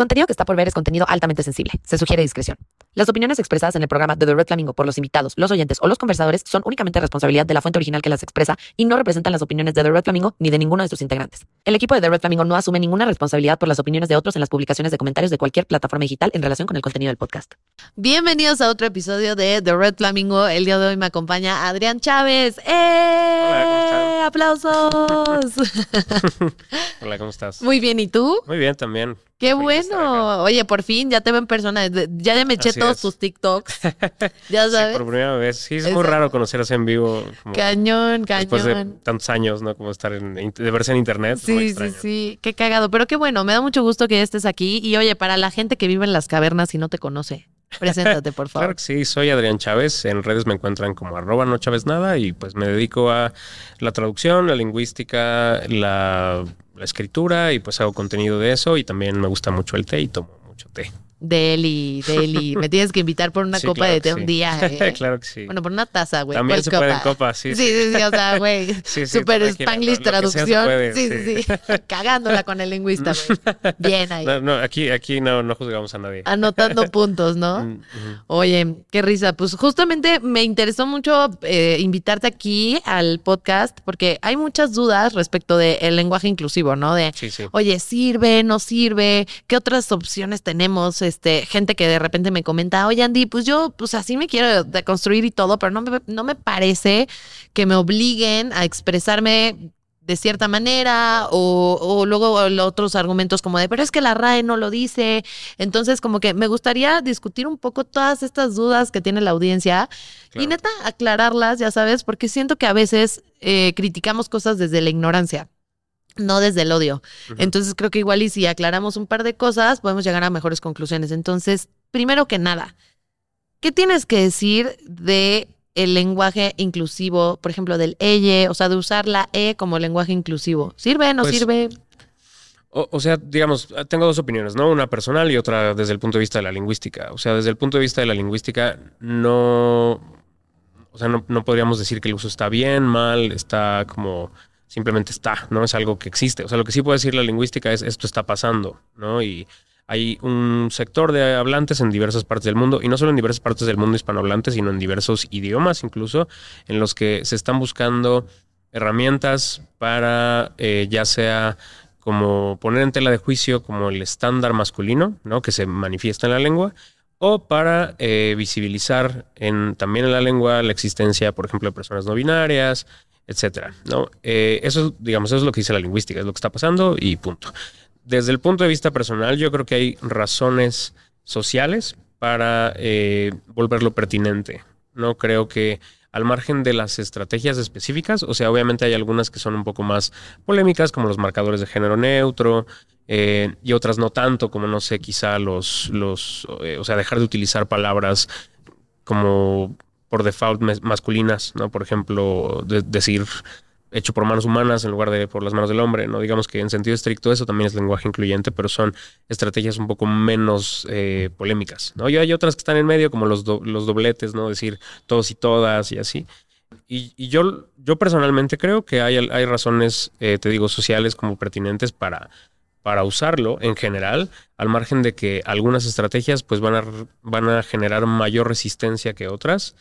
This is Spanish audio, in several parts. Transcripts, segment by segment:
contenido que está por ver es contenido altamente sensible. Se sugiere discreción. Las opiniones expresadas en el programa de The Red Flamingo por los invitados, los oyentes o los conversadores son únicamente responsabilidad de la fuente original que las expresa y no representan las opiniones de The Red Flamingo ni de ninguno de sus integrantes. El equipo de The Red Flamingo no asume ninguna responsabilidad por las opiniones de otros en las publicaciones de comentarios de cualquier plataforma digital en relación con el contenido del podcast. Bienvenidos a otro episodio de The Red Flamingo. El día de hoy me acompaña Adrián Chávez. ¡Eh! ¡Aplausos! Hola, ¿cómo estás? Muy bien, ¿y tú? Muy bien también. Qué bueno. Oye, por fin ya te veo en persona. Ya me eché Así todos es. tus TikToks. Ya Sí, sabes. por primera vez. Sí, es, Es- muy raro conocerse en vivo. como Cañón, Después de cañón. tantos años, ¿no? Como estar en, de verse en internet. muy Sí, sí, sí. Qué cagado. Pero qué bueno. Me da mucho gusto que estés aquí. Y oye, para la gente que vive en las cavernas y no te conoce, preséntate, por Claro favor. que sí, soy Adrián Chávez. En redes me encuentran como arroba no Chávez nada y pues me dedico a la traducción, la lingüística, la, la escritura y pues hago contenido de eso y también me gusta mucho el té y tomo mucho té. Deli, Deli. Me tienes que invitar por una Sí, copa claro de té sí. un día. eh. claro que sí. Bueno, por una taza, güey. También ¿Cuál se puede en copa, sí, Sí, sí, sí, o sea, güey. Sí, sí, Super Spanglish traducción. puede, sí, sí, sí. Cagándola con el lingüista, güey. Bien ahí. No, no, aquí, aquí no, no juzgamos a nadie. Anotando puntos, ¿no? Mm. Oye, qué risa. Pues justamente me interesó mucho eh, invitarte aquí al podcast porque hay muchas dudas respecto del lenguaje inclusivo, ¿no? De, Sí, sí. oye, ¿sirve? ¿No sirve? ¿Qué otras opciones tenemos? Este, gente que de repente me comenta, oye, Andy, pues yo, pues así me quiero deconstruir y todo, pero no me, no me parece que me obliguen a expresarme de cierta manera o, o luego otros argumentos como de, pero es que la RAE no lo dice. Entonces, como que me gustaría discutir un poco todas estas dudas que tiene la audiencia y neta aclararlas, ya sabes, porque siento que a veces eh, criticamos cosas desde la ignorancia. No desde el odio. Entonces creo que igual y si aclaramos un par de cosas, podemos llegar a mejores conclusiones. Entonces, primero que nada, ¿qué tienes que decir de el lenguaje inclusivo, por ejemplo, del elle, o sea, de usar la e como lenguaje inclusivo? ¿Sirve, no Pues, sirve? O, o sea, digamos, tengo dos opiniones, ¿no? Una personal y otra desde el punto de vista de la lingüística. O sea, desde el punto de vista de la lingüística, no. O sea, no, no podríamos decir que el uso está bien, mal, está como. Simplemente está, ¿no? Es algo que existe. O sea, lo que sí puede decir la lingüística es esto está pasando, ¿no? Y hay un sector de hablantes en diversas partes del mundo, y no solo en diversas partes del mundo hispanohablante, sino en diversos idiomas incluso, en los que se están buscando herramientas para eh, ya sea como poner en tela de juicio como el estándar masculino, ¿no? Que se manifiesta en la lengua, o para eh, visibilizar en, también en la lengua la existencia, por ejemplo, de personas no binarias, etcétera, ¿no? Eh, eso, digamos, eso es lo que dice la lingüística, es lo que está pasando y punto. Desde el punto de vista personal, yo creo que hay razones sociales para eh, volverlo pertinente. No creo que al margen de las estrategias específicas, o sea, obviamente hay algunas que son un poco más polémicas, como los marcadores de género neutro, eh, y otras no tanto, como no sé, quizá los, los eh, o sea, dejar de utilizar palabras como por default masculinas, ¿no? Por ejemplo, de- decir hecho por manos humanas en lugar de por las manos del hombre, ¿no? Digamos que en sentido estricto eso también es lenguaje incluyente, pero son estrategias un poco menos eh, polémicas, ¿no? Y hay otras que están en medio, como los, los dobletes, ¿no? Decir todos y todas y así. Y, y yo, yo personalmente creo que hay, hay razones, eh, te digo, sociales como pertinentes para, para usarlo en general, al margen de que algunas estrategias pues van a, van a generar mayor resistencia que otras,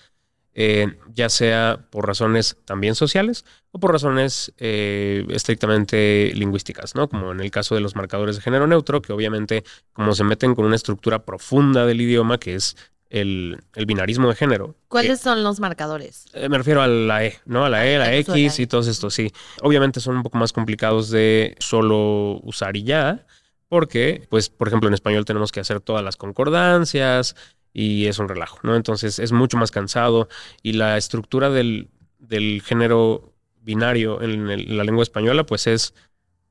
eh, ya sea por razones también sociales o por razones eh, estrictamente lingüísticas, ¿no? Como en el caso de los marcadores de género neutro, que obviamente como se meten con una estructura profunda del idioma, que es el, el binarismo de género. ¿Cuáles son los marcadores? Eh, me refiero a la E, ¿no? A la E, la Eso, la X E. y todos estos, sí. Obviamente son un poco más complicados de solo usar y ya, porque, pues, por ejemplo, en español tenemos que hacer todas las concordancias y es un relajo, ¿no? Entonces es mucho más cansado y la estructura del, del género binario en, el- en la lengua española, pues es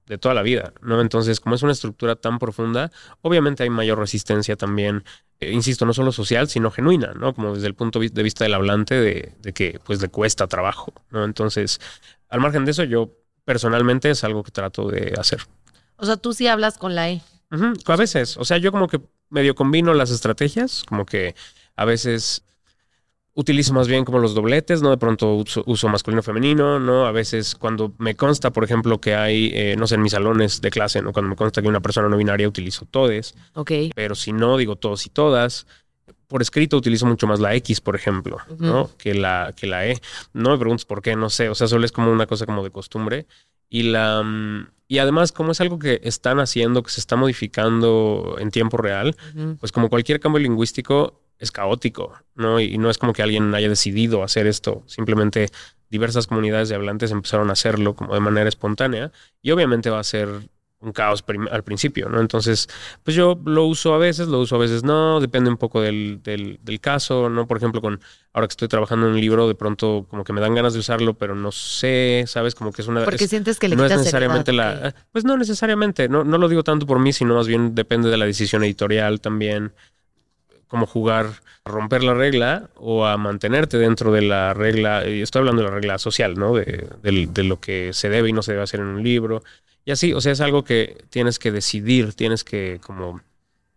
de toda la vida, ¿no? Entonces, como es una estructura tan profunda, obviamente hay mayor resistencia también, eh, insisto, no solo social, sino genuina, ¿no? Como desde el punto de vista del hablante, de, de que pues le cuesta trabajo, ¿no? Entonces, al margen de eso, yo personalmente es algo que trato de hacer. O sea, tú sí hablas con la E. A veces, o sea, yo como que medio combino las estrategias, como que a veces utilizo más bien como los dobletes, ¿no? De pronto uso, uso masculino-femenino, ¿no? A veces cuando me consta, por ejemplo, que hay, eh, no sé, en mis salones de clase, ¿no? Cuando me consta que una persona no binaria utilizo todes, Ok. pero si no, digo todos y todas. Por escrito utilizo mucho más la X, por ejemplo, ¿no? Que la, que la E. No me preguntes por qué, no sé. O sea, solo es como una cosa como de costumbre. Y la... mm, Y además, como es algo que están haciendo, que se está modificando en tiempo real, pues como cualquier cambio lingüístico es caótico, ¿no? Y no es como que alguien haya decidido hacer esto, simplemente diversas comunidades de hablantes empezaron a hacerlo como de manera espontánea. Y obviamente va a ser un caos al principio, ¿no? Entonces, pues yo lo uso a veces, lo uso a veces no, depende un poco del, del, del caso, ¿no? Por ejemplo, con ahora que estoy trabajando en un libro, de pronto como que me dan ganas de usarlo, pero no sé, ¿sabes? Como que es una... Porque es- sientes que le no es necesariamente seriedad, la... Pues no necesariamente, no, no lo digo tanto por mí, sino más bien depende de la decisión editorial también, como jugar a romper la regla o a mantenerte dentro de la regla, y estoy hablando de la regla social, ¿no? De, del- de lo que se debe y no se debe hacer en un libro. Y así, o sea, es algo que tienes que decidir, tienes que como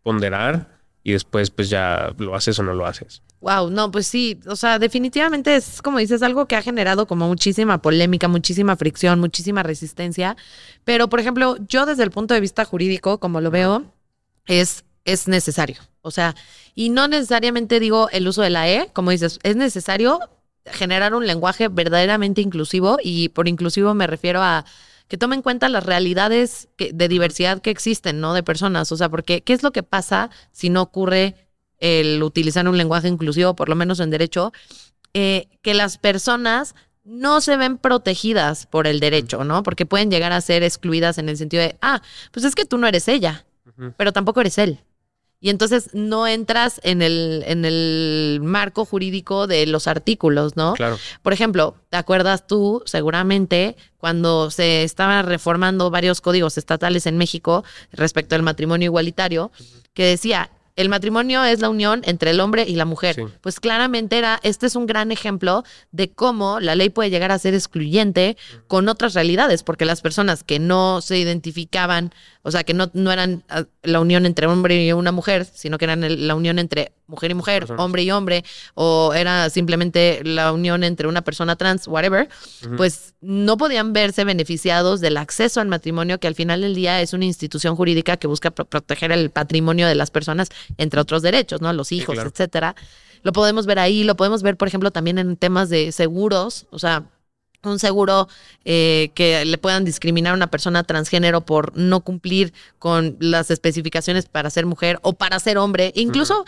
ponderar y después pues ya lo haces o no lo haces. Wow, no, pues sí, o sea, definitivamente es como dices, algo que ha generado como muchísima polémica, muchísima fricción, muchísima resistencia. Pero, por ejemplo, yo desde el punto de vista jurídico, como lo veo, es, es necesario. O sea, y no necesariamente digo el uso de la E, como dices, es necesario generar un lenguaje verdaderamente inclusivo y por inclusivo me refiero a que tome en cuenta las realidades que- de diversidad que existen, ¿no? De personas. O sea, porque ¿qué es lo que pasa si no ocurre el utilizar un lenguaje inclusivo, por lo menos en derecho? Eh, que las personas no se ven protegidas por el derecho, ¿no? Porque pueden llegar a ser excluidas en el sentido de, ah, pues es que tú no eres ella, pero tampoco eres él. Y entonces no entras en el, en el marco jurídico de los artículos, ¿no? Claro. Por ejemplo, ¿te acuerdas tú seguramente cuando se estaban reformando varios códigos estatales en México respecto al matrimonio igualitario, que decía, el matrimonio es la unión entre el hombre y la mujer? Sí. Pues claramente era, este es un gran ejemplo de cómo la ley puede llegar a ser excluyente con otras realidades, porque las personas que no se identificaban, o sea, que no, no eran ah, la unión entre hombre y una mujer, sino que eran el- la unión entre mujer y mujer, Personas. hombre y hombre, o era simplemente la unión entre una persona trans, whatever, pues no podían verse beneficiados del acceso al matrimonio, que al final del día es una institución jurídica que busca pro- proteger el patrimonio de las personas, entre otros derechos, ¿no? Los hijos, claro. etcétera. Lo podemos ver ahí, lo podemos ver, por ejemplo, también en temas de seguros, o sea, un seguro eh, que le puedan discriminar a una persona transgénero por no cumplir con las especificaciones para ser mujer o para ser hombre, incluso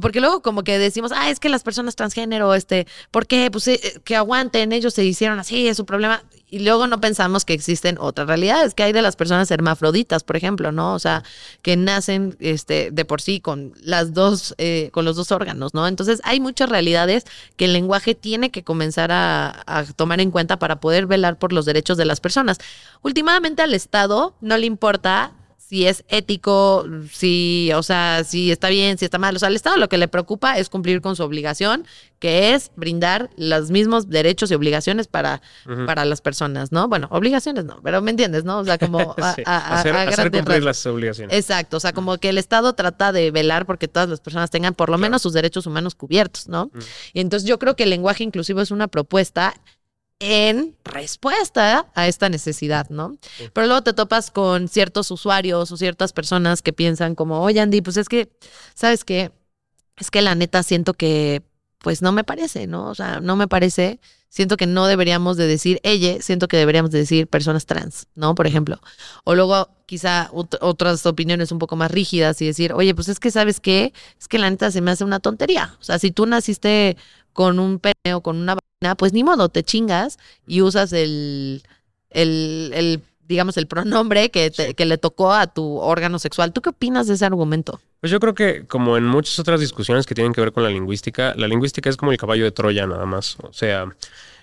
porque luego como que decimos, ah, es que las personas transgénero, este, ¿por qué? Pues eh, que aguanten, ellos se hicieron así, es su problema. Y luego no pensamos que existen otras realidades, que hay de las personas hermafroditas, por ejemplo, ¿no? O sea, que nacen este, de por sí con las dos, eh, con los dos órganos, ¿no? Entonces hay muchas realidades que el lenguaje tiene que comenzar a, a tomar en cuenta para poder velar por los derechos de las personas. Últimamente al Estado no le importa si es ético, si, o sea, si está bien, si está mal. O sea, al Estado lo que le preocupa es cumplir con su obligación, que es brindar los mismos derechos y obligaciones para, para las personas, ¿no? Bueno, obligaciones no, pero me entiendes, ¿no? O sea, como a, Sí. a- a- hacer cumplir las obligaciones. Exacto, o sea, como que el Estado trata de velar porque todas las personas tengan por lo Claro. menos sus derechos humanos cubiertos, ¿no? Y entonces yo creo que el lenguaje inclusivo es una propuesta en respuesta a esta necesidad, ¿no? Sí. Pero luego te topas con ciertos usuarios o ciertas personas que piensan como, oye Andy, pues es que, ¿sabes qué? Es que la neta siento que, pues no me parece, ¿no? O sea, no me parece, siento que no deberíamos de decir ella, siento que deberíamos de decir personas trans, ¿no? Por ejemplo. O luego quizá ot- otras opiniones un poco más rígidas y decir, oye, pues es que, ¿sabes qué? Es que la neta se me hace una tontería. O sea, si tú naciste con un pene o con una pues ni modo, te chingas y usas el, el, el digamos, el pronombre que, te- Sí. que le tocó a tu órgano sexual. ¿Tú qué opinas de ese argumento? Pues yo creo que como en muchas otras discusiones que tienen que ver con la lingüística, la lingüística es como el caballo de Troya nada más. O sea,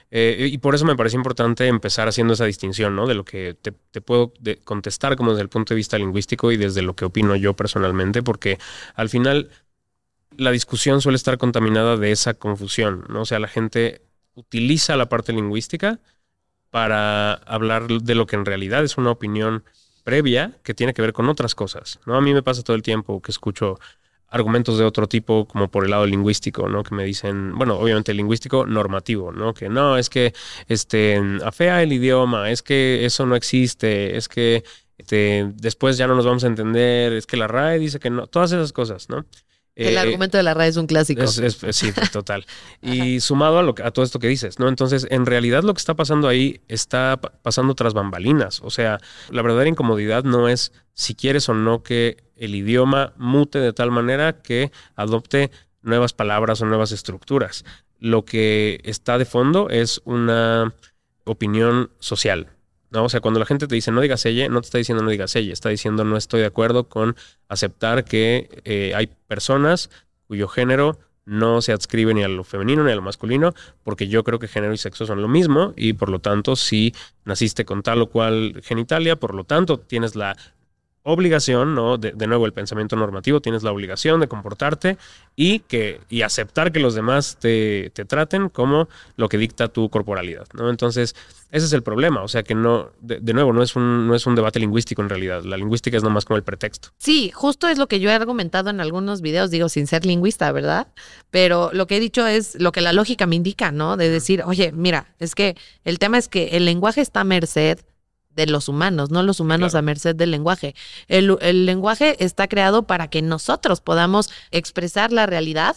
eh, y por eso me parece importante empezar haciendo esa distinción, ¿no? De lo que te, te puedo contestar como desde el punto de vista lingüístico y desde lo que opino yo personalmente, porque al final la discusión suele estar contaminada de esa confusión, ¿no? O sea, la gente utiliza la parte lingüística para hablar de lo que en realidad es una opinión previa que tiene que ver con otras cosas, ¿no? A mí me pasa todo el tiempo que escucho argumentos de otro tipo, como por el lado lingüístico, ¿no? Que me dicen, bueno, obviamente lingüístico normativo, ¿no? Que no, es que este, afea el idioma, es que eso no existe, es que este, después ya no nos vamos a entender, es que la RAE dice que no, todas esas cosas, ¿no? El Eh, argumento de la RAE es un clásico. es- es- sí, total. Y sumado a, lo, a todo esto que dices, ¿no? Entonces, en realidad lo que está pasando ahí está pa- pasando tras bambalinas. O sea, la verdadera incomodidad no es si quieres o no que el idioma mute de tal manera que adopte nuevas palabras o nuevas estructuras. Lo que está de fondo es una opinión social. ¿No? O sea, cuando la gente te dice no digas ella, no te está diciendo no digas ella, está diciendo no estoy de acuerdo con aceptar que eh, hay personas cuyo género no se adscribe ni a lo femenino ni a lo masculino, porque yo creo que género y sexo son lo mismo y por lo tanto si naciste con tal o cual genitalia, por lo tanto tienes la obligación, ¿no? De, de nuevo el pensamiento normativo, tienes la obligación de comportarte y que y aceptar que los demás te, te traten como lo que dicta tu corporalidad, ¿no? Entonces, ese es el problema, o sea que no, de, de nuevo, no es, un, no es un debate lingüístico en realidad, la lingüística es nomás como el pretexto. Sí, justo es lo que yo he argumentado en algunos videos, digo, sin ser lingüista, ¿verdad? Pero lo que he dicho es lo que la lógica me indica, ¿no? De decir, oye, mira, es que el tema es que el lenguaje está a merced de los humanos, no los humanos Claro. a merced del lenguaje. El, el lenguaje está creado para que nosotros podamos expresar la realidad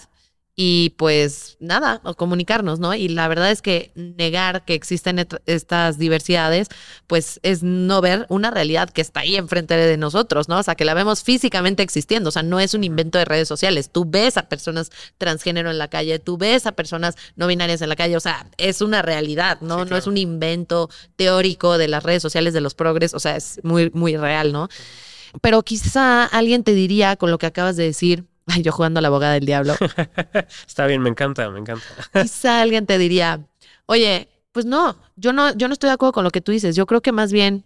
y pues nada, o comunicarnos, ¿no? Y la verdad es que negar que existen estas diversidades, pues es no ver una realidad que está ahí enfrente de nosotros, ¿no? O sea, que la vemos físicamente existiendo, o sea, no es un invento de redes sociales. Tú ves a personas transgénero en la calle, tú ves a personas no binarias en la calle, o sea, es una realidad, ¿no? Sí, No es un invento teórico de las redes sociales de los progres, o sea, es muy, muy real, ¿no? Pero quizá alguien te diría con lo que acabas de decir, ay, yo jugando a la abogada del diablo, Está bien, me encanta, me encanta. quizá alguien te diría, oye, pues no, yo no, yo no estoy de acuerdo con lo que tú dices. Yo creo que más bien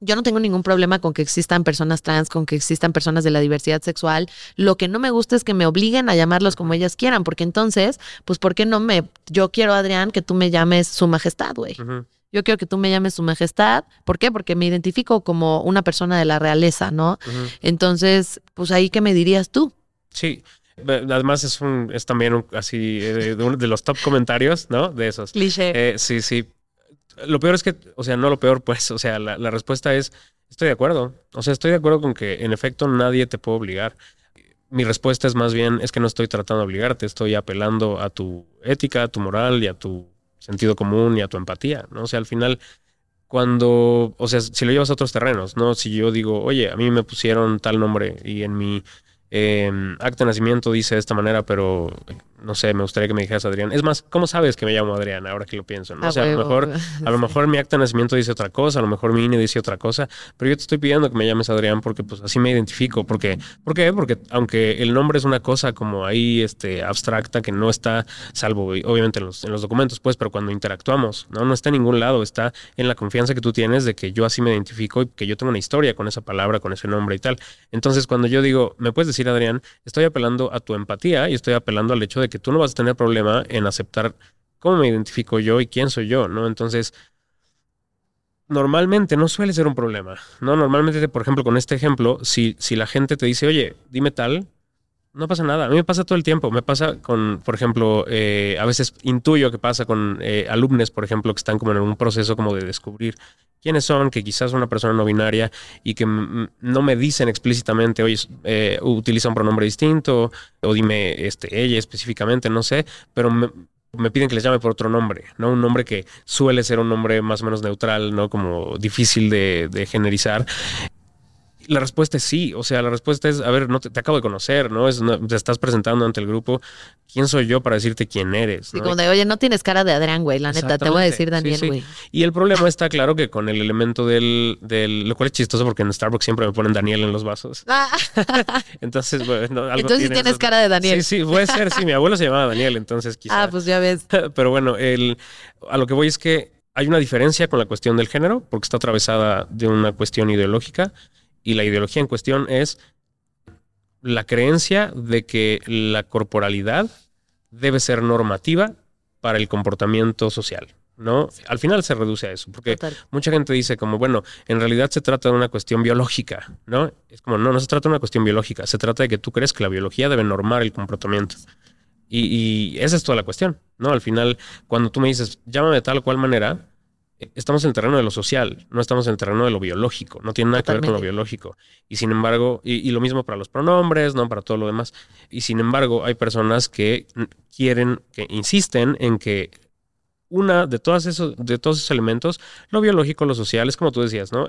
yo no tengo ningún problema con que existan personas trans, con que existan personas de la diversidad sexual. Lo que no me gusta es que me obliguen a llamarlos como ellas quieran, porque entonces, pues, ¿por qué no me, yo quiero, Adrián, que tú me llames su majestad, güey? Yo quiero que tú me llames su majestad. ¿Por qué? Porque me identifico como una persona de la realeza, ¿no? Entonces, pues ahí, ¿qué me dirías tú? Sí. Además es un, es también un- así eh, de, uno de los top comentarios, ¿no? De esos. Cliché. Eh, sí, sí. Lo peor es que, o sea, no lo peor, pues, o sea, la, la respuesta es, estoy de acuerdo. O sea, estoy de acuerdo con que en efecto nadie te puede obligar. Mi respuesta es más bien, es que no estoy tratando de obligarte, estoy apelando a tu ética, a tu moral y a tu sentido común y a tu empatía, ¿no? O sea, al final, cuando, o sea, si lo llevas a otros terrenos, ¿no? Si yo digo, oye, a mí me pusieron tal nombre y en mi eh, acta de nacimiento dice de esta manera, pero no sé, me gustaría que me dijeras Adrián. Es más, ¿cómo sabes que me llamo Adrián ahora que lo pienso? ¿no? Ah, o sea, a lo mejor, a lo mejor mi acta de nacimiento dice otra cosa, a lo mejor mi INE dice otra cosa, pero yo te estoy pidiendo que me llames Adrián porque pues así me identifico. Porque, ¿Por qué? Porque aunque el nombre es una cosa como ahí este, abstracta que no está, salvo obviamente en los, en los documentos, pues, pero cuando interactuamos, ¿no? No está en ningún lado, está en la confianza que tú tienes de que yo así me identifico y que yo tengo una historia con esa palabra, con ese nombre y tal. Entonces, cuando yo digo, me puedes decir Adrián, estoy apelando a tu empatía y estoy apelando al hecho de que tú no vas a tener problema en aceptar cómo me identifico yo y quién soy yo, ¿no? Entonces, normalmente no suele ser un problema, ¿no? Normalmente, por ejemplo, con este ejemplo, si, si la gente te dice, oye, dime tal, no pasa nada. A mí me pasa todo el tiempo. Me pasa con, por ejemplo, eh, a veces intuyo que pasa con eh, alumnos, por ejemplo, que están como en un proceso como de descubrir quiénes son, que quizás son una persona no binaria y que no me dicen explícitamente, oye, eh, utiliza un pronombre distinto o dime este, ella específicamente, no sé, pero me, me piden que les llame por otro nombre, ¿no? Un nombre que suele ser un nombre más o menos neutral, ¿no? Como difícil de, de generizar. La respuesta es sí, o sea, la respuesta es, a ver, no te, te acabo de conocer, ¿no? Es, no- te estás presentando ante el grupo. ¿Quién soy yo para decirte quién eres? ¿no? como de, oye, no tienes cara de Adrián, güey, la neta, te voy a decir Daniel, sí, sí. güey. Y el problema está claro que con el elemento del, del, lo cual es chistoso porque en Starbucks siempre me ponen Daniel en los vasos. Ah, Entonces, bueno, algo entonces tienes eso. cara de Daniel. Sí, sí, puede ser, sí, mi abuelo se llamaba Daniel, entonces quizá. Ah, pues ya ves. Pero bueno, el, a lo que voy es que hay una diferencia con la cuestión del género, porque está atravesada de una cuestión ideológica, y la ideología en cuestión es la creencia de que la corporalidad debe ser normativa para el comportamiento social. ¿no? Al final se reduce a eso, porque Total. mucha gente dice como, bueno, en realidad se trata de una cuestión biológica, ¿no? Es como, no, no se trata de una cuestión biológica, se trata de que tú crees que la biología debe normar el comportamiento. Y, y esa es toda la cuestión, ¿no? Al final, cuando tú me dices, llámame de tal o cual manera, estamos en el terreno de lo social, no estamos en el terreno de lo biológico, no tiene nada que ver con lo biológico. Y sin embargo, y, y lo mismo para los pronombres, ¿no? Para todo lo demás. Y sin embargo, hay personas que quieren, que insisten en que una de todas esos, de todos esos elementos, lo biológico, lo social, es como tú decías, ¿no?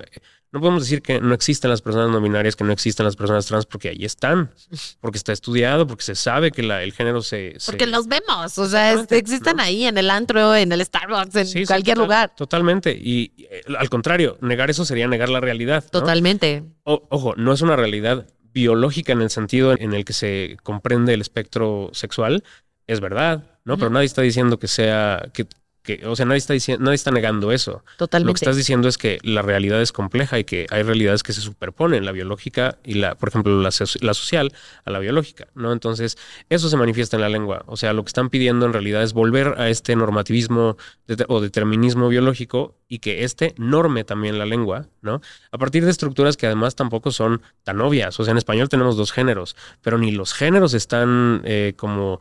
No podemos decir que no existen las personas no binarias, que no existen las personas trans, porque ahí están, porque está estudiado, porque se sabe que la- el género se... se- Porque los vemos, o sea, existen ¿no? ahí en el antro, en el Starbucks, en Sí, sí, cualquier total- lugar. Totalmente. Y, eh, al contrario, negar eso sería negar la realidad. ¿no? Totalmente. O- ojo, no es una realidad biológica en el sentido en el que se comprende el espectro sexual, es verdad, ¿no? Pero nadie está diciendo que sea, que, que- o sea, nadie está diciendo, nadie está negando eso. Totalmente. Lo que estás diciendo es que la realidad es compleja y que hay realidades que se superponen, la biológica y la, por ejemplo, la, so- la social a la biológica, ¿no? Entonces, eso se manifiesta en la lengua. O sea, lo que están pidiendo en realidad es volver a este normativismo de- o determinismo biológico y que este norme también la lengua, ¿no? A partir de estructuras que además tampoco son tan obvias. O sea, en español tenemos dos géneros, pero ni los géneros están eh, como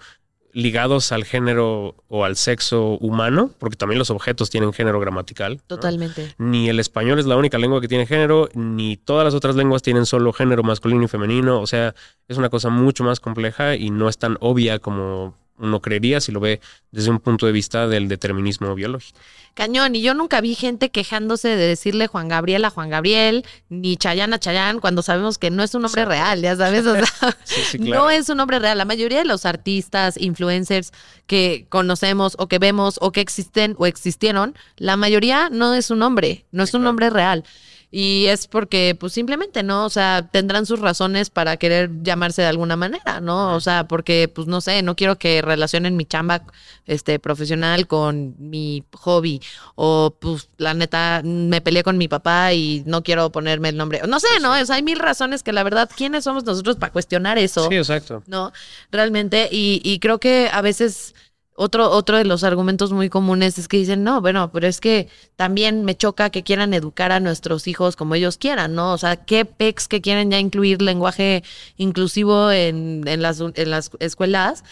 ligados al género o al sexo humano, porque también los objetos tienen género gramatical. ¿no? Totalmente. Ni el español es la única lengua que tiene género, ni todas las otras lenguas tienen solo género masculino y femenino. O sea, es una cosa mucho más compleja y no es tan obvia como uno creería si lo ve desde un punto de vista del determinismo biológico. Cañón. Y yo nunca vi gente quejándose de decirle Juan Gabriel a Juan Gabriel, ni Chayán a Chayán, cuando sabemos que no es un nombre real, ya sabes. O sea, Sí, sí, no es un nombre real. La mayoría de los artistas, influencers que conocemos o que vemos o que existen o existieron, la mayoría no es un nombre, no es un claro. nombre real. Y es porque, pues simplemente, ¿no? O sea, tendrán sus razones para querer llamarse de alguna manera, ¿no? O sea, porque, pues no sé, no quiero que relacionen mi chamba este, profesional con mi hobby. O, pues, la neta, me peleé con mi papá y no quiero ponerme el nombre. No sé, ¿no? O sea, hay mil razones que la verdad, ¿quiénes somos nosotros para cuestionar eso? Sí, exacto. ¿no? Realmente, y, y creo que a veces otro, otro de los argumentos muy comunes es que dicen, no, bueno, pero es que también me choca que quieran educar a nuestros hijos como ellos quieran, ¿no? O sea, ¿qué pecs que quieren ya incluir lenguaje inclusivo en, en, las, en las escuelas?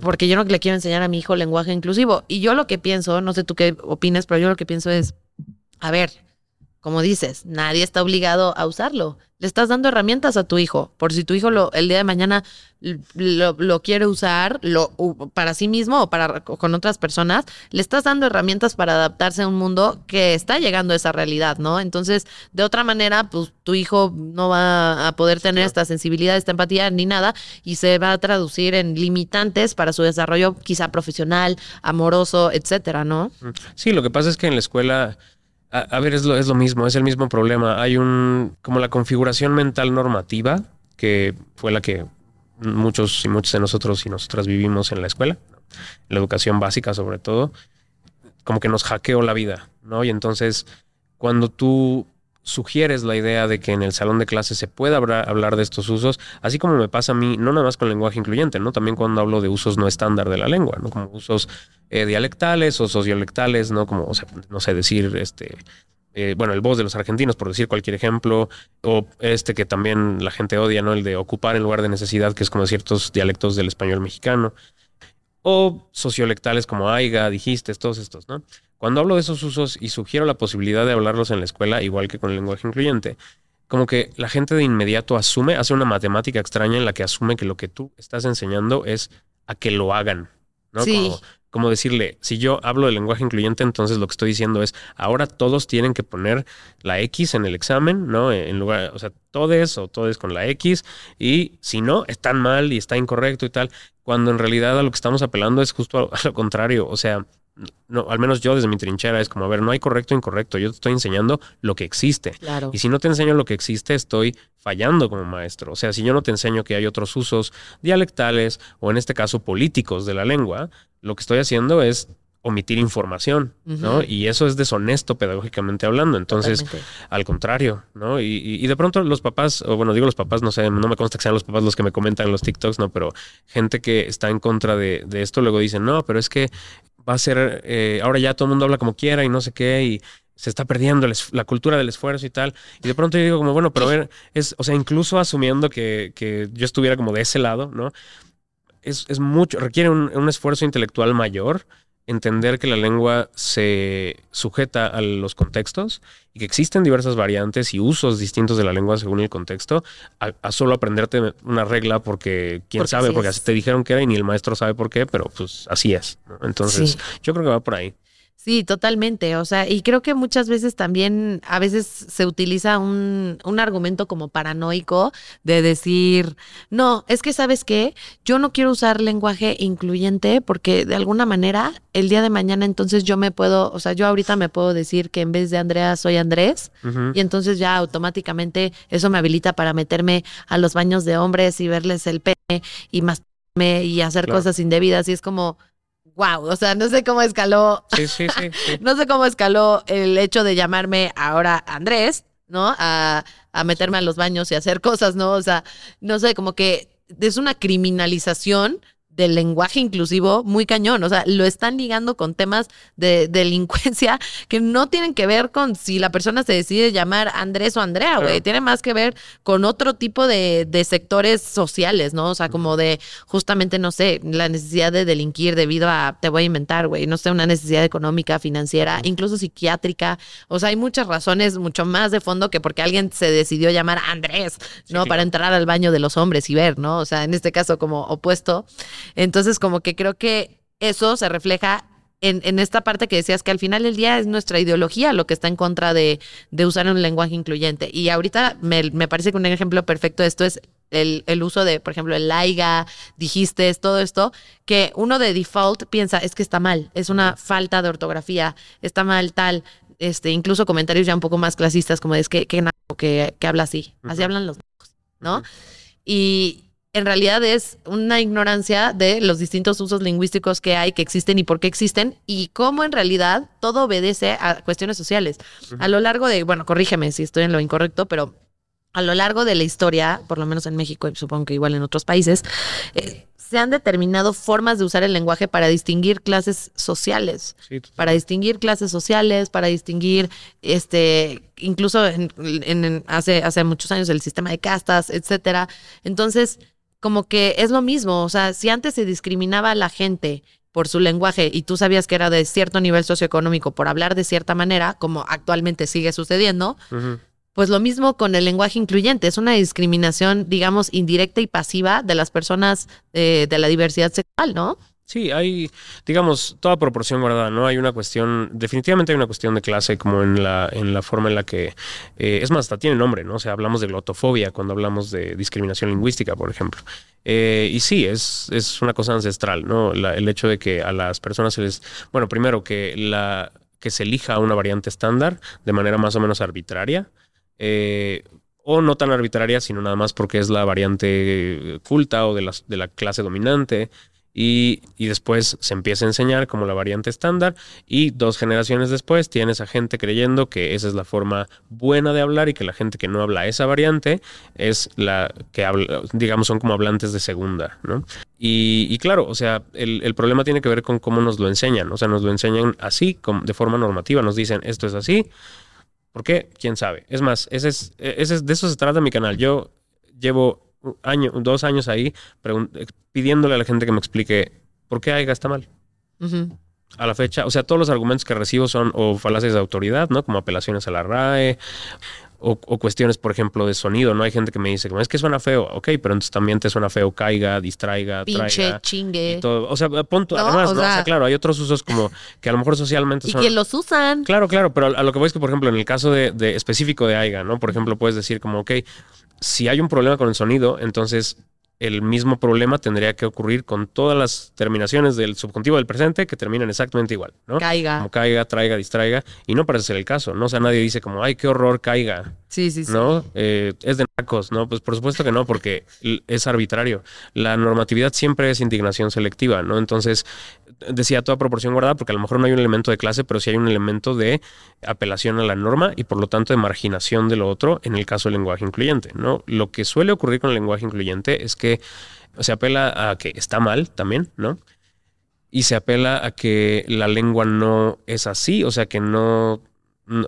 Porque yo no le quiero enseñar a mi hijo lenguaje inclusivo. Y yo lo que pienso, no sé tú qué opines, pero yo lo que pienso es, a ver, como dices, nadie está obligado a usarlo. Le estás dando herramientas a tu hijo. Por si tu hijo lo, el día de mañana lo, lo quiere usar lo, para sí mismo o para o con otras personas, le estás dando herramientas para adaptarse a un mundo que está llegando a esa realidad, ¿no? Entonces, de otra manera, pues tu hijo no va a poder tener esta sensibilidad, esta empatía ni nada y se va a traducir en limitantes para su desarrollo quizá profesional, amoroso, etcétera, ¿no? Sí, lo que pasa es que en la escuela, a, ver, es lo, es lo mismo, es el mismo problema. Hay un, como la configuración mental normativa, que fue la que muchos y muchos de nosotros y nosotras vivimos en la escuela, la educación básica sobre todo, como que nos hackeó la vida, ¿no? Y entonces, cuando tú sugieres la idea de que en el salón de clases se pueda hablar, de estos usos, así como me pasa a mí, no nada más con lenguaje incluyente, ¿no? También cuando hablo de usos no estándar de la lengua, ¿no? Como usos eh, dialectales o sociolectales, ¿no? Como, no sé, decir, este, eh, bueno, el voz de los argentinos, por decir cualquier ejemplo, o este que también la gente odia, ¿no? El de ocupar en lugar de necesidad, que es como ciertos dialectos del español mexicano, o sociolectales como aiga, dijiste, todos estos, ¿no? Cuando hablo de esos usos y sugiero la posibilidad de hablarlos en la escuela, igual que con el lenguaje incluyente, como que la gente de inmediato asume, hace una matemática extraña en la que asume que lo que tú estás enseñando es a que lo hagan, ¿no? Sí. Como, como decirle, si yo hablo de lenguaje incluyente, entonces lo que estoy diciendo es, ahora todos tienen que poner la X en el examen, ¿no? En lugar, o sea, todes o todes con la X, y si no, están mal y está incorrecto y tal, cuando en realidad a lo que estamos apelando es justo a, a lo contrario, o sea, no, al menos yo desde mi trinchera es como, a ver, no hay correcto o incorrecto, yo te estoy enseñando lo que existe. Claro. Y si no te enseño lo que existe, estoy fallando como maestro. O sea, si yo no te enseño que hay otros usos dialectales o en este caso políticos de la lengua, lo que estoy haciendo es omitir información, ¿no? Y eso es deshonesto pedagógicamente hablando. Entonces, Totalmente. al contrario, ¿no? Y, y- y de pronto los papás, o bueno, digo los papás, no sé, no me consta que sean los papás los que me comentan en los TikToks, ¿no? Pero gente que está en contra de, de esto luego dicen, no, pero es que va a ser, eh, ahora ya todo el mundo habla como quiera y no sé qué, y se está perdiendo el la cultura del esfuerzo y tal. Y de pronto yo digo como, bueno, pero a ver, es, o sea, incluso asumiendo que, que yo estuviera como de ese lado, ¿no? Es, es mucho, requiere un, un esfuerzo intelectual mayor entender que la lengua se sujeta a los contextos y que existen diversas variantes y usos distintos de la lengua según el contexto, a, a solo aprenderte una regla porque quién Porque sabe, porque así te dijeron que era y ni el maestro sabe por qué, pero pues así es. ¿no? Entonces, Sí. yo creo que va por ahí. Sí, totalmente. O sea, y creo que muchas veces también, a veces se utiliza un, un argumento como paranoico de decir, no, es que sabes qué, yo no quiero usar lenguaje incluyente porque de alguna manera el día de mañana entonces yo me puedo, o sea, yo ahorita me puedo decir que en vez de Andrea soy Andrés y entonces ya automáticamente eso me habilita para meterme a los baños de hombres y verles el pene y masturbarme y hacer Claro. cosas indebidas y es como, wow, o sea, no sé cómo escaló Sí, sí, sí. sí. no sé cómo escaló el hecho de llamarme ahora Andrés, ¿no? A, a meterme a los baños y hacer cosas, ¿no? O sea, no sé, como que es una criminalización del lenguaje inclusivo muy cañón. O sea, lo están ligando con temas de delincuencia que no tienen que ver con si la persona se decide llamar Andrés o Andrea, güey. Claro. Tiene más que ver con otro tipo de, de sectores sociales, ¿no? O sea, como de justamente, no sé, la necesidad de delinquir debido a, te voy a inventar, güey, no sé, una necesidad económica, financiera, incluso psiquiátrica. O sea, hay muchas razones mucho más de fondo que porque alguien se decidió llamar Andrés, ¿no? Para entrar al baño de los hombres y ver, ¿no? O sea, en este caso como opuesto. Entonces, como que creo que eso se refleja en, en esta parte que decías que al final del día es nuestra ideología lo que está en contra de, de usar un lenguaje incluyente. Y ahorita me, me parece que un ejemplo perfecto de esto es el, el uso de, por ejemplo, el laiga, dijiste, todo esto, que uno de default piensa es que está mal, es una falta de ortografía, está mal tal. Este, incluso comentarios ya un poco más clasistas, como es que, que, que, que habla así, así hablan los ¿no? Y en realidad es una ignorancia de los distintos usos lingüísticos que hay, que existen y por qué existen, y cómo en realidad todo obedece a cuestiones sociales. A lo largo de, bueno, corrígeme si estoy en lo incorrecto, pero a lo largo de la historia, por lo menos en México y supongo que igual en otros países, eh, se han determinado formas de usar el lenguaje para distinguir clases sociales Sí, para distinguir clases sociales, para distinguir, este, incluso en- hace, hace muchos años el sistema de castas, etcétera. Entonces, como que es lo mismo, o sea, si antes se discriminaba a la gente por su lenguaje y tú sabías que era de cierto nivel socioeconómico por hablar de cierta manera, como actualmente sigue sucediendo, pues lo mismo con el lenguaje incluyente, es una discriminación, digamos, indirecta y pasiva de las personas eh, de la diversidad sexual, ¿no? Sí, hay, digamos, toda proporción guardada, ¿no? Hay una cuestión, definitivamente hay una cuestión de clase como en la, en la forma en la que, eh, es más, hasta tiene nombre, ¿no? O sea, hablamos de glotofobia cuando hablamos de discriminación lingüística, por ejemplo. Eh, y sí, es, es una cosa ancestral, ¿no? La- el hecho de que a las personas se les, bueno, primero que la que se elija una variante estándar de manera más o menos arbitraria, eh, o no tan arbitraria, sino nada más porque es la variante culta o de, las, de la clase dominante. Y, y después se empieza a enseñar como la variante estándar y dos generaciones después tienes a gente creyendo que esa es la forma buena de hablar y que la gente que no habla esa variante es la que habla, digamos, son como hablantes de segunda, ¿no? Y, y claro, o sea, el, el problema tiene que ver con cómo nos lo enseñan, o sea, nos lo enseñan así, como de forma normativa, nos dicen esto es así, ¿por qué? ¿Quién sabe? Es más, ese es, ese es, de eso se trata mi canal. Yo llevo año, dos años ahí pregun- pidiéndole a la gente que me explique por qué AIGA está mal. A la fecha, o sea, todos los argumentos que recibo son o falacias de autoridad, ¿no? Como apelaciones a la RAE, o, o cuestiones, por ejemplo, de sonido, ¿no? Hay gente que me dice, como, es que suena feo, ok, pero entonces también te suena feo, caiga, distraiga, Pinche traiga. chingue. Y todo. O sea, punto. No, Además, o ¿no? O sea, claro, hay otros usos como que a lo mejor socialmente Y son. que los usan. Claro, claro, pero a lo que voy es que, por ejemplo, en el caso de, de específico de AIGA, ¿no? Por ejemplo, puedes decir como, ok, si hay un problema con el sonido, entonces el mismo problema tendría que ocurrir con todas las terminaciones del subjuntivo del presente que terminan exactamente igual, ¿no? Caiga. Como caiga, traiga, distraiga, y no parece ser el caso, ¿no? O sea, nadie dice como, ay, qué horror caiga, Sí, sí, sí. ¿no? Eh, es de nacos, ¿no? Pues por supuesto que no, porque es arbitrario. La normatividad siempre es indignación selectiva, ¿no? Entonces, decía toda proporción guardada, porque a lo mejor no hay un elemento de clase, pero sí hay un elemento de apelación a la norma y por lo tanto de marginación de lo otro en el caso del lenguaje incluyente, ¿no? Lo que suele ocurrir con el lenguaje incluyente es que se apela a que está mal también, ¿no? y se apela a que la lengua no es así, o sea, que no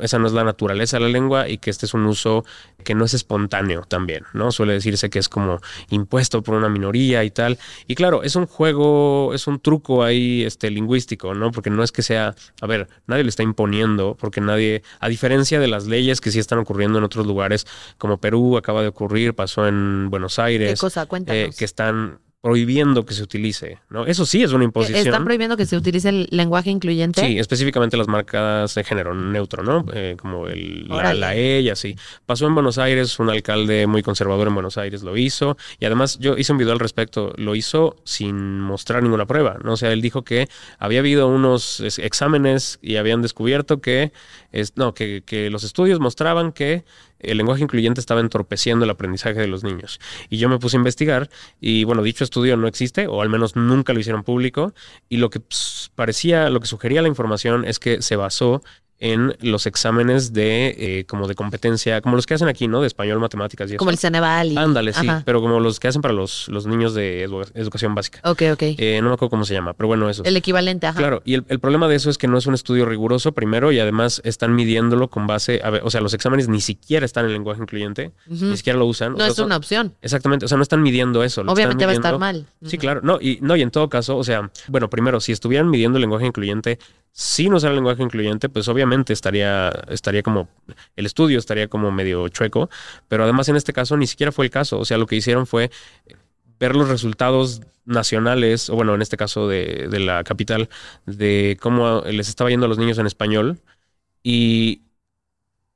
esa no es la naturaleza de la lengua y que este es un uso que no es espontáneo también, ¿no? Suele decirse que es como impuesto por una minoría y tal. Y claro, es un juego, es un truco ahí este, lingüístico, ¿no? Porque no es que sea, a ver, nadie le está imponiendo, porque nadie, a diferencia de las leyes que sí están ocurriendo en otros lugares, como Perú acaba de ocurrir, pasó en Buenos Aires. ¿Qué cosa? Cuéntanos. Eh, que están prohibiendo que se utilice, ¿no? Eso sí es una imposición. ¿Están prohibiendo que se utilice el lenguaje incluyente? Sí, específicamente las marcas de género neutro, ¿no? Eh, como el, la, la, E y así. Pasó en Buenos Aires, un alcalde muy conservador en Buenos Aires lo hizo, y además yo hice un video al respecto, lo hizo sin mostrar ninguna prueba, ¿no? O sea, él dijo que había habido unos exámenes y habían descubierto que, es, no, que, que los estudios mostraban que el lenguaje incluyente estaba entorpeciendo el aprendizaje de los niños. Y yo me puse a investigar y bueno, dicho estudio no existe, o al menos nunca lo hicieron público, y lo que pues, parecía, lo que sugería la información es que se basó en los exámenes de eh, como de competencia, como los que hacen aquí, ¿no? De español, matemáticas y eso. Como el Ceneval. Y... Ándale, sí, pero como los que hacen para los, los niños de educación básica. Ok, ok. Eh, no me acuerdo cómo se llama, pero bueno, eso. El equivalente, ajá. Claro, y el, el, problema de eso es que no es un estudio riguroso, primero, y además están midiéndolo con base, a ver, o sea, los exámenes ni siquiera están en lenguaje incluyente, ni siquiera lo usan. No o es una opción. Exactamente, o sea, no están midiendo eso. Obviamente va a estar mal. Sí, claro. No y, no, y en todo caso, o sea, bueno, primero, si estuvieran midiendo el lenguaje incluyente, sin usar el lenguaje incluyente, pues obviamente estaría, estaría como, el estudio estaría como medio chueco, pero además en este caso ni siquiera fue el caso, o sea, lo que hicieron fue ver los resultados nacionales, o bueno, en este caso de, de la capital, de cómo les estaba yendo a los niños en español y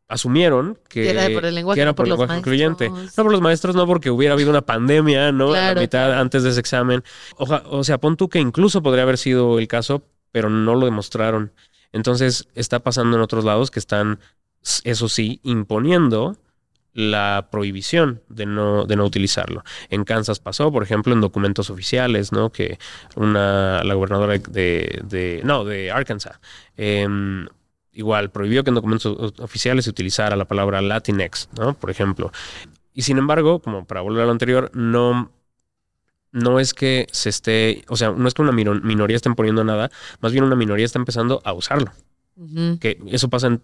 asumieron que, era por el lenguaje, que era no por lenguaje incluyente. maestros. No por los maestros, no porque hubiera habido una pandemia, ¿no? A la mitad antes de ese examen. Oja- o sea, pon tú que incluso podría haber sido el caso, pero no lo demostraron. Entonces está pasando en otros lados que están, eso sí, imponiendo la prohibición de no, de no utilizarlo. En Kansas pasó, por ejemplo, en documentos oficiales, ¿no? Que una, la gobernadora de, de no, de Arkansas, em, igual prohibió que en documentos oficiales se utilizara la palabra Latinx, ¿no? Por ejemplo. Y sin embargo, como para volver a lo anterior, no, no es que se esté, o sea, no es que una mino- minoría esté poniendo nada, más bien una minoría está empezando a usarlo. Que eso pasa en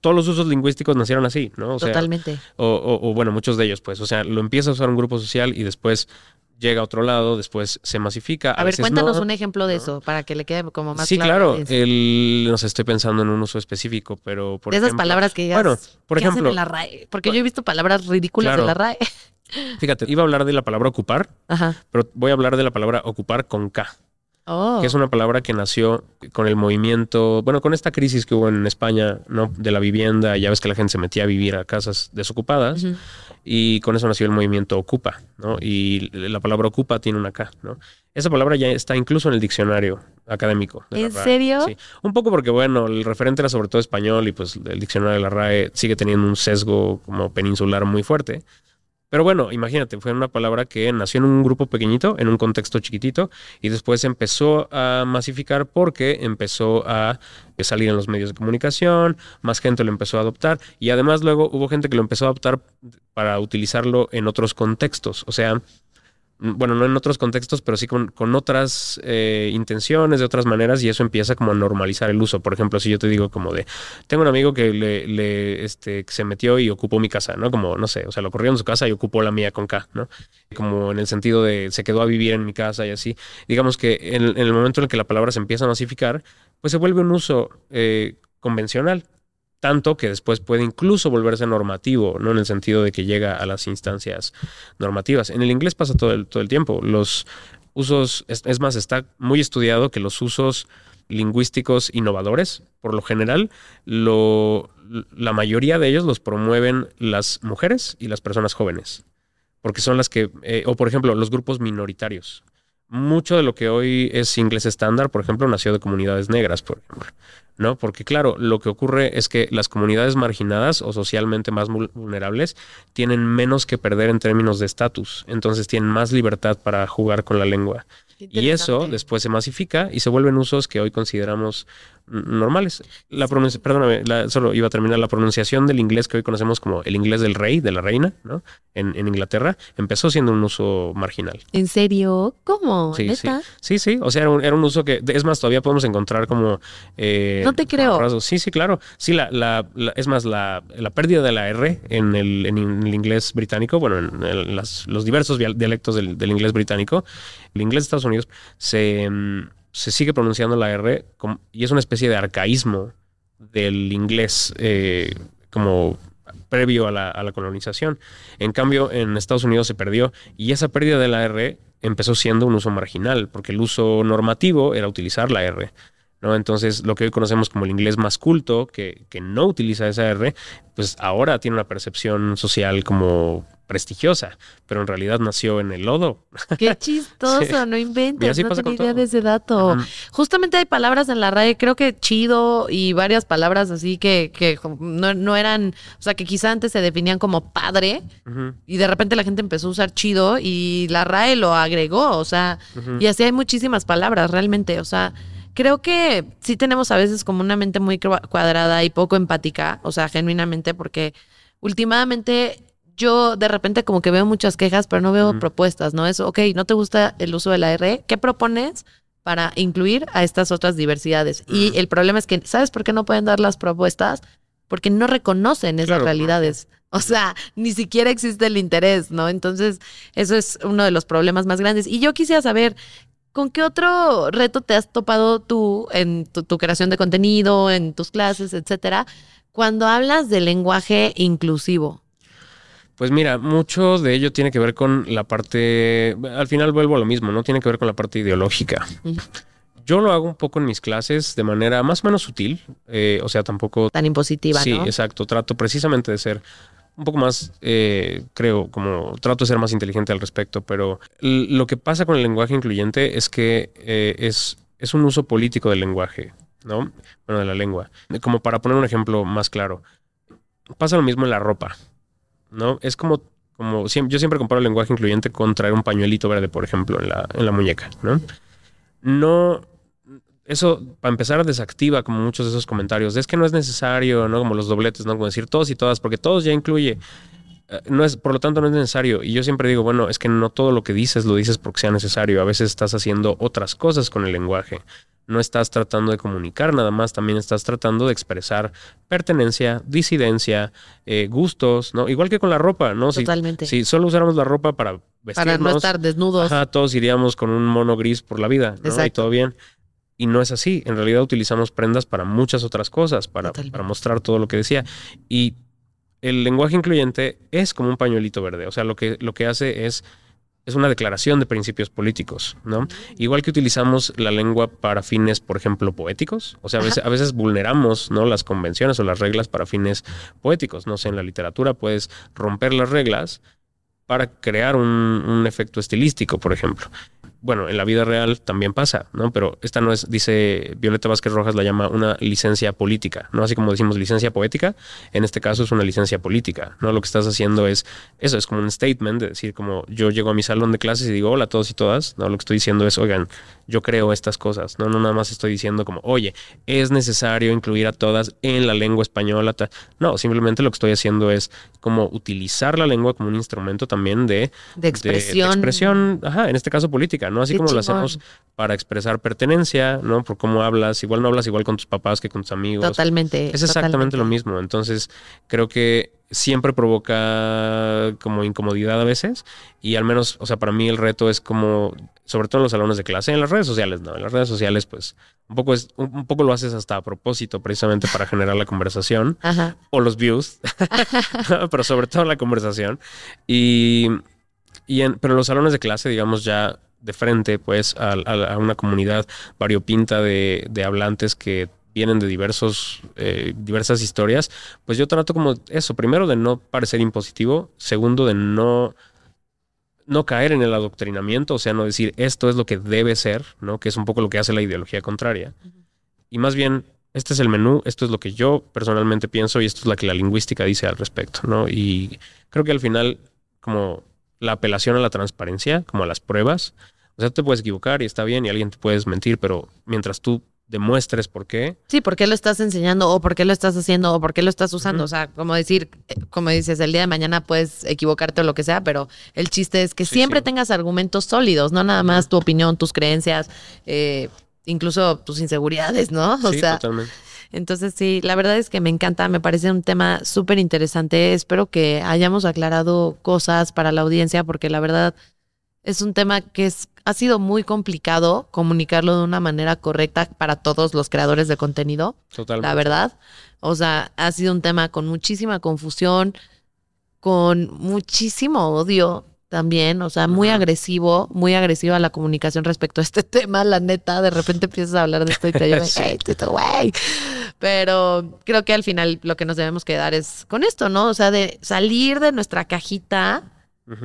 todos los usos lingüísticos nacieron así, ¿no? O sea, Totalmente. o, o- o, bueno, muchos de ellos, pues. O sea, lo empieza a usar un grupo social y después llega a otro lado, después se masifica. A, ver, cuéntanos no. un ejemplo de ¿no? eso para que le quede como más Sí, claro. Es- El, no sé, estoy pensando en un uso específico, pero por de esas ejemplo- palabras que digas. Bueno, por ¿qué hacen ejemplo, en la RAE? Porque yo he visto palabras ridículas Claro. de la RAE. Fíjate, iba a hablar de la palabra ocupar, Ajá. pero voy a hablar de la palabra ocupar con K. Oh. que es una palabra que nació con el movimiento, bueno, con esta crisis que hubo en España, ¿no? De la vivienda, ya ves que la gente se metía a vivir a casas desocupadas y con eso nació el movimiento Ocupa, ¿no? Y la palabra Ocupa tiene una K, ¿no? Esa palabra ya está incluso en el diccionario académico. de la ¿En RAE. serio? Sí. Un poco porque, bueno, el referente era sobre todo español y pues el diccionario de la RAE sigue teniendo un sesgo como peninsular muy fuerte. Pero bueno, imagínate, fue una palabra que nació en un grupo pequeñito, en un contexto chiquitito, y después empezó a masificar porque empezó a salir en los medios de comunicación, más gente lo empezó a adoptar, y además luego hubo gente que lo empezó a adoptar para utilizarlo en otros contextos. O sea, bueno, no en otros contextos, pero sí con, con otras eh, intenciones, de otras maneras, y eso empieza como a normalizar el uso. Por ejemplo, si yo te digo como de, tengo un amigo que le, le, este, que se metió y ocupó mi casa, ¿no? Como, no sé, o sea, lo corrió en su casa y ocupó la mía con K, ¿no? Como en el sentido de se quedó a vivir en mi casa y así. Digamos que en, en el momento en el que la palabra se empieza a masificar, pues se vuelve un uso eh, convencional. Tanto que después puede incluso volverse normativo, ¿no? En el sentido de que llega a las instancias normativas. En el inglés pasa todo el, todo el tiempo. Los usos, es, más, está muy estudiado que los usos lingüísticos innovadores, por lo general, lo, la mayoría de ellos los promueven las mujeres y las personas jóvenes, porque son las que, eh, o por ejemplo, los grupos minoritarios. Mucho de lo que hoy es inglés estándar, por ejemplo, nació de comunidades negras, por ejemplo. ¿no? Porque claro, lo que ocurre es que las comunidades marginadas o socialmente más vul- vulnerables tienen menos que perder en términos de estatus, entonces tienen más libertad para jugar con la lengua. Y eso después se masifica y se vuelven usos que hoy consideramos normales. La pronuncia, perdóname, la- solo iba a terminar la pronunciación del inglés que hoy conocemos como el inglés del rey, de la reina, ¿no? En, en Inglaterra, empezó siendo un uso marginal. ¿En serio? ¿Cómo? Sí, ¿Neta? Sí, sí, o sea, era un, era un uso que, es más, todavía podemos encontrar como... eh, No te creo. Sí, sí, claro. Sí, la, la- la- es más, la, la pérdida de la R en el, en el inglés británico, bueno, en, el- las- los diversos dial- dialectos del, del inglés británico, el inglés de Estados Unidos, se, mm, sigue pronunciando la R y es una especie de arcaísmo del inglés eh, como previo a la, a la colonización. En cambio, en Estados Unidos se perdió y esa pérdida de la R empezó siendo un uso marginal, porque el uso normativo era utilizar la R. ¿no? Entonces, lo que hoy conocemos como el inglés más culto, que, que no utiliza esa R, pues ahora tiene una percepción social como prestigiosa, pero en realidad nació en el lodo. Qué chistoso, Sí. no inventes, no con idea todo. de ese dato. Justamente hay palabras en la RAE, creo que chido y varias palabras así que, que no, no eran, o sea, que quizá antes se definían como padre y de repente la gente empezó a usar chido y la RAE lo agregó, o sea, y así hay muchísimas palabras realmente, o sea, creo que sí tenemos a veces como una mente muy cua- cuadrada y poco empática, o sea, genuinamente, porque últimamente yo de repente como que veo muchas quejas, pero no veo propuestas, ¿no? Es, ok, ¿no te gusta el uso de la R? ¿Qué propones? para incluir a estas otras diversidades. Y el problema es que, ¿sabes por qué no pueden dar las propuestas? Porque no reconocen esas Claro. realidades. O sea, ni siquiera existe el interés, ¿no? Entonces, eso es uno de los problemas más grandes. Y yo quisiera saber, ¿con qué otro reto te has topado tú en tu, tu creación de contenido, en tus clases, etcétera, cuando hablas de lenguaje inclusivo? Pues mira, mucho de ello tiene que ver con la parte, al final vuelvo a lo mismo, ¿no? Tiene que ver con la parte ideológica. Yo lo hago un poco en mis clases de manera más o menos sutil, eh, o sea, tampoco... Tan impositiva, sí, ¿no? exacto, trato precisamente de ser un poco más, eh, creo, como trato de ser más inteligente al respecto, pero lo que pasa con el lenguaje incluyente es que eh, es, es un uso político del lenguaje, ¿no? Bueno, de la lengua. Como para poner un ejemplo más claro, pasa lo mismo en la ropa. ¿no? Es como, como yo siempre comparo el lenguaje incluyente con traer un pañuelito verde, por ejemplo, en la, en la muñeca, ¿no? No, eso, para empezar, desactiva como muchos de esos comentarios. Es que no es necesario, ¿no? Como los dobletes, ¿no? Como decir todos y todas, porque todos ya incluye. Eh, No es, por lo tanto, no es necesario. Y yo siempre digo, bueno, es que no todo lo que dices lo dices porque sea necesario. A veces estás haciendo otras cosas con el lenguaje. No estás tratando de comunicar nada más, también estás tratando de expresar pertenencia, disidencia, eh, gustos, ¿no? Igual que con la ropa, ¿no? Si, Totalmente. si solo usáramos la ropa para vestirnos, para no estar desnudos. Ajá, todos iríamos con un mono gris por la vida, ¿no? Y todo bien. Y no es así. En realidad utilizamos prendas para muchas otras cosas, para, para mostrar todo lo que decía. Y el lenguaje incluyente es como un pañuelito verde. O sea, lo que, lo que hace es, es una declaración de principios políticos, ¿no? Igual que utilizamos la lengua para fines, por ejemplo, poéticos. O sea, a veces, a veces vulneramos, ¿no? Las convenciones o las reglas para fines poéticos. No sé, en la literatura puedes romper las reglas para crear un, un efecto estilístico, por ejemplo. Bueno, en la vida real también pasa, ¿no? Pero esta no es, dice Violeta Vázquez Rojas, la llama una licencia política, ¿no? Así como decimos licencia poética, en este caso es una licencia política, ¿no? Lo que estás haciendo es, eso es como un statement de decir como yo llego a mi salón de clases y digo hola a todos y todas, ¿no? Lo que estoy diciendo es, oigan, yo creo estas cosas, ¿no? No nada más estoy diciendo como, oye, es necesario incluir a todas en la lengua española. ta-". No, simplemente lo que estoy haciendo es como utilizar la lengua como un instrumento también de, de expresión. de expresión, ajá, en este caso política, ¿no? Así Qué como lo hacemos para expresar pertenencia, ¿no? Por cómo hablas, igual no hablas igual con tus papás que con tus amigos. Totalmente. Es exactamente totalmente. lo mismo. Entonces, creo que siempre provoca como incomodidad a veces. Y al menos, o sea, para mí el reto es como, sobre todo en los salones de clase, en las redes sociales, no. En las redes sociales, pues, un poco es, un, un poco lo haces hasta a propósito, precisamente para generar la conversación Ajá. o los views, pero sobre todo la conversación. Y, y en, pero en los salones de clase, digamos, ya de frente, pues, a, a- a una comunidad variopinta de, de hablantes que vienen de diversos, eh, diversas historias, pues yo trato como eso, primero de no parecer impositivo, segundo de no, no caer en el adoctrinamiento, o sea, no decir esto es lo que debe ser, ¿no? Que es un poco lo que hace la ideología contraria. Y más bien, este es el menú, esto es lo que yo personalmente pienso y esto es lo que la lingüística dice al respecto, ¿no? Y creo que al final, como la apelación a la transparencia, como a las pruebas, O sea, tú te puedes equivocar y está bien y alguien te puedes mentir, pero mientras tú demuestres por qué. Sí, por qué lo estás enseñando o por qué lo estás haciendo o por qué lo estás usando. O sea, como decir, como dices, el día de mañana puedes equivocarte o lo que sea, pero el chiste es que Sí, siempre sí. tengas argumentos sólidos, no nada más tu opinión, tus creencias, eh, incluso tus inseguridades, ¿no? O sí, sea, totalmente. entonces sí, la verdad es que me encanta, me parece un tema súper interesante. Espero que hayamos aclarado cosas para la audiencia porque la verdad es un tema que es, ha sido muy complicado comunicarlo de una manera correcta para todos los creadores de contenido, Totalmente. la verdad. O sea, ha sido un tema con muchísima confusión, con muchísimo odio también, o sea, muy agresivo, muy agresiva la comunicación respecto a este tema, la neta, de repente empiezas a hablar de esto y te lleva, Sí. "Hey, esto, güey". Pero creo que al final lo que nos debemos quedar es con esto, ¿no? O sea, de salir de nuestra cajita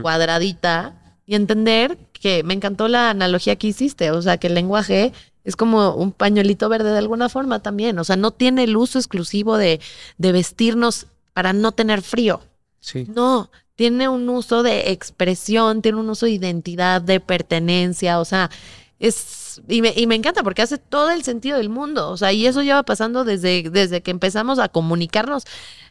cuadradita y entender que me encantó la analogía que hiciste, o sea, que el lenguaje es como un pañuelito verde de alguna forma también, o sea, no tiene el uso exclusivo de, de vestirnos para no tener frío, Sí. no, tiene un uso de expresión, tiene un uso de identidad, de pertenencia, o sea, es, y me, y me encanta porque hace todo el sentido del mundo, o sea, y eso lleva pasando desde, desde que empezamos a comunicarnos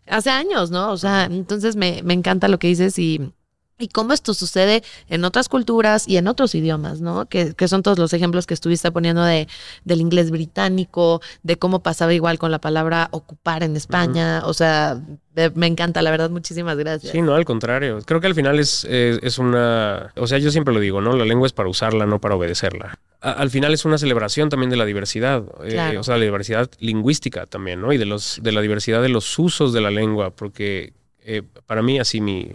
hace años, ¿no? O sea, entonces me, me encanta lo que dices y, y cómo esto sucede en otras culturas y en otros idiomas, ¿no? Que, que son todos los ejemplos que estuviste poniendo de, del inglés británico, de cómo pasaba igual con la palabra ocupar en España, o sea, de- me encanta, la verdad, muchísimas gracias. Sí, no, al contrario. Creo que al final es, es, es una... O sea, yo siempre lo digo, ¿no? La lengua es para usarla, no para obedecerla. A- al final es una celebración también de la diversidad. eh, o sea, la diversidad lingüística también, ¿no? Y de, los, de la diversidad de los usos de la lengua, porque eh, para mí así mi,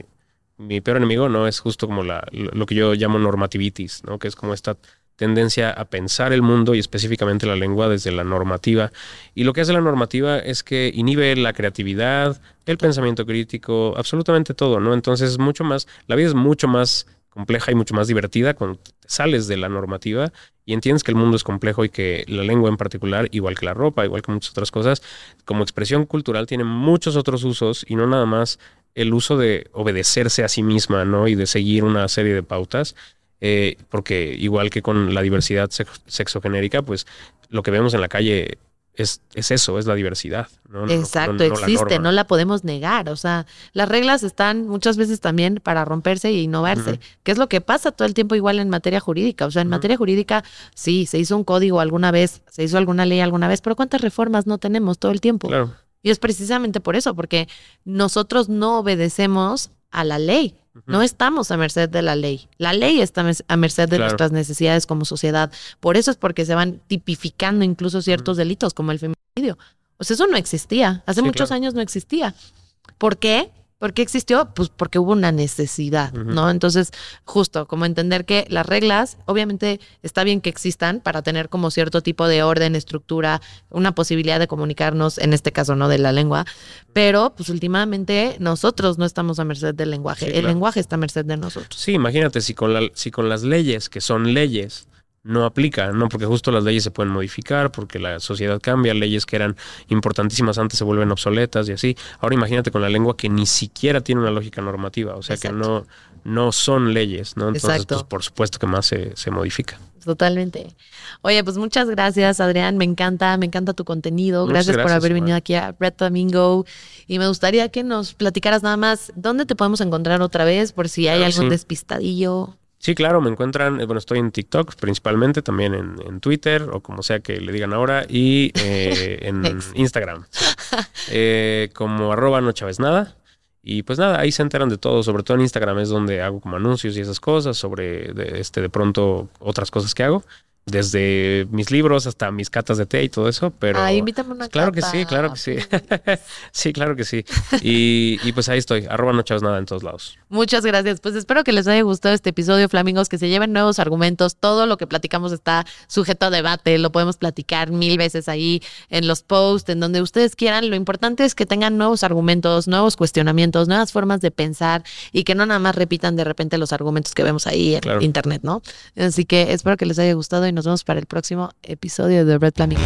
mi peor enemigo, ¿no? Es justo como la, lo, que yo llamo normativitis, ¿no? Que es como esta tendencia a pensar el mundo y específicamente la lengua desde la normativa. Y lo que hace la normativa es que inhibe la creatividad, el pensamiento crítico, absolutamente todo, ¿no? Entonces es mucho más, la vida es mucho más compleja y mucho más divertida cuando sales de la normativa y entiendes que el mundo es complejo y que la lengua en particular, igual que la ropa, igual que muchas otras cosas, como expresión cultural tiene muchos otros usos y no nada más el uso de obedecerse a sí misma, ¿no? Y de seguir una serie de pautas. eh, porque igual que con la diversidad sex- sexogenérica, pues lo que vemos en la calle es, es eso, es la diversidad. ¿no? Exacto, no existe, no la podemos negar. O sea, las reglas están muchas veces también para romperse e innovarse, que es lo que pasa todo el tiempo igual en materia jurídica. O sea, en materia jurídica, sí, se hizo un código alguna vez, se hizo alguna ley alguna vez, pero ¿cuántas reformas no tenemos todo el tiempo? Claro. Y es precisamente por eso, porque nosotros no obedecemos a la ley. No estamos a merced de la ley. La ley está a merced de Claro. nuestras necesidades como sociedad. Por eso es porque se van tipificando incluso ciertos delitos como el feminicidio. O sea, eso no existía. Hace Sí, muchos claro. años no existía. ¿Por qué? ¿Por qué existió? Pues porque hubo una necesidad. ¿no? Entonces, justo como entender que las reglas, obviamente está bien que existan para tener como cierto tipo de orden, estructura, una posibilidad de comunicarnos, en este caso no de la lengua, pero pues últimamente nosotros no estamos a merced del lenguaje, Sí, el claro. lenguaje está a merced de nosotros. Sí, imagínate si con, la, si con las leyes, que son leyes, no aplican, ¿no? Porque justo las leyes se pueden modificar, porque la sociedad cambia, leyes que eran importantísimas antes se vuelven obsoletas y así. Ahora imagínate con la lengua que ni siquiera tiene una lógica normativa, o sea que no, no son leyes, ¿no? Entonces, Exacto. pues por supuesto que más se, se modifica. Totalmente. Oye, pues muchas gracias, Adrián. Me encanta, me encanta tu contenido. Gracias, por haber venido aquí a Red Flamingo. Y me gustaría que nos platicaras nada más dónde te podemos encontrar otra vez, por si hay Claro algún sí. despistadillo. Sí, claro, me encuentran, eh, bueno, estoy en TikTok principalmente, también en, en Twitter o como sea que le digan ahora, y eh, en. Instagram. Eh, como arroba no chaves nada. Y pues nada, ahí se enteran de todo, sobre todo en Instagram es donde hago como anuncios y esas cosas, sobre de, este de pronto otras cosas que hago, desde mis libros hasta mis catas de té y todo eso, pero... Ay, invítame una Claro que sí, claro que sí. sí, claro que sí. Y, y pues ahí estoy, arroba no chaves nada en todos lados. Muchas gracias. Pues espero que les haya gustado este episodio, Flamingos, que se lleven nuevos argumentos. Todo lo que platicamos está sujeto a debate. Lo podemos platicar mil veces ahí en los posts, en donde ustedes quieran. Lo importante es que tengan nuevos argumentos, nuevos cuestionamientos, nuevas formas de pensar y que no nada más repitan de repente los argumentos que vemos ahí en Claro. internet, ¿no? Así que espero que les haya gustado y nos vemos para el próximo episodio de Red Flamingo.